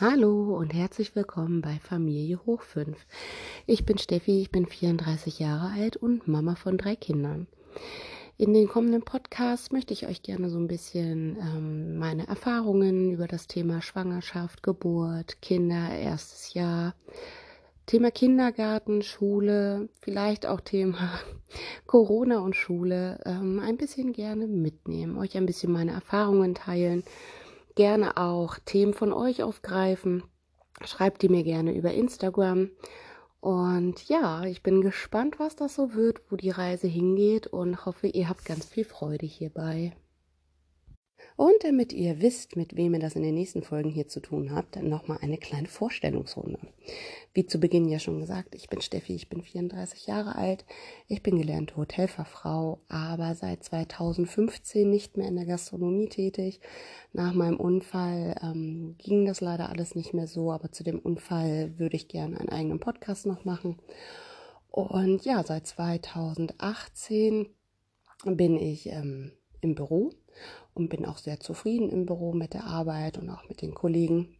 Hallo und herzlich willkommen bei Familie Hoch 5. Ich bin Steffi, ich bin 34 Jahre alt und Mama von drei Kindern. In den kommenden Podcasts möchte ich euch gerne so ein bisschen ähm, meine Erfahrungen über das Thema Schwangerschaft, Geburt, Kinder, erstes Jahr, Thema Kindergarten, Schule, vielleicht auch Thema Corona und Schule ähm, ein bisschen gerne mitnehmen, euch ein bisschen meine Erfahrungen teilen gerne auch Themen von euch aufgreifen. Schreibt die mir gerne über Instagram. Und ja, ich bin gespannt, was das so wird, wo die Reise hingeht und hoffe, ihr habt ganz viel Freude hierbei. Und damit ihr wisst, mit wem ihr das in den nächsten Folgen hier zu tun habt, dann nochmal eine kleine Vorstellungsrunde. Wie zu Beginn ja schon gesagt, ich bin Steffi, ich bin 34 Jahre alt, ich bin gelernte Hotelfachfrau, aber seit 2015 nicht mehr in der Gastronomie tätig. Nach meinem Unfall ähm, ging das leider alles nicht mehr so, aber zu dem Unfall würde ich gerne einen eigenen Podcast noch machen. Und ja, seit 2018 bin ich ähm, im Büro und bin auch sehr zufrieden im Büro mit der Arbeit und auch mit den Kollegen.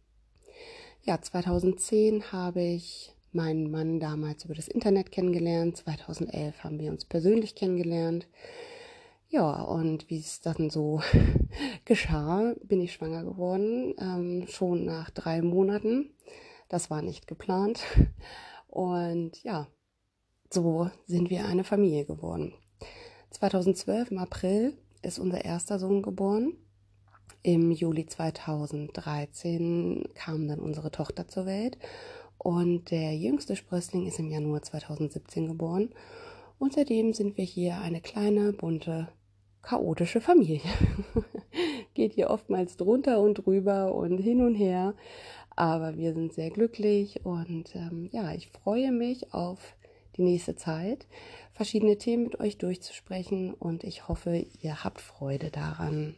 Ja, 2010 habe ich meinen Mann damals über das Internet kennengelernt. 2011 haben wir uns persönlich kennengelernt. Ja, und wie es dann so geschah, bin ich schwanger geworden, ähm, schon nach drei Monaten. Das war nicht geplant. Und ja, so sind wir eine Familie geworden. 2012 im April ist unser erster Sohn geboren. Im Juli 2013 kam dann unsere Tochter zur Welt und der jüngste Sprössling ist im Januar 2017 geboren. Und seitdem sind wir hier eine kleine, bunte, chaotische Familie. Geht hier oftmals drunter und drüber und hin und her. Aber wir sind sehr glücklich und ähm, ja, ich freue mich auf die nächste Zeit, verschiedene Themen mit euch durchzusprechen und ich hoffe, ihr habt Freude daran.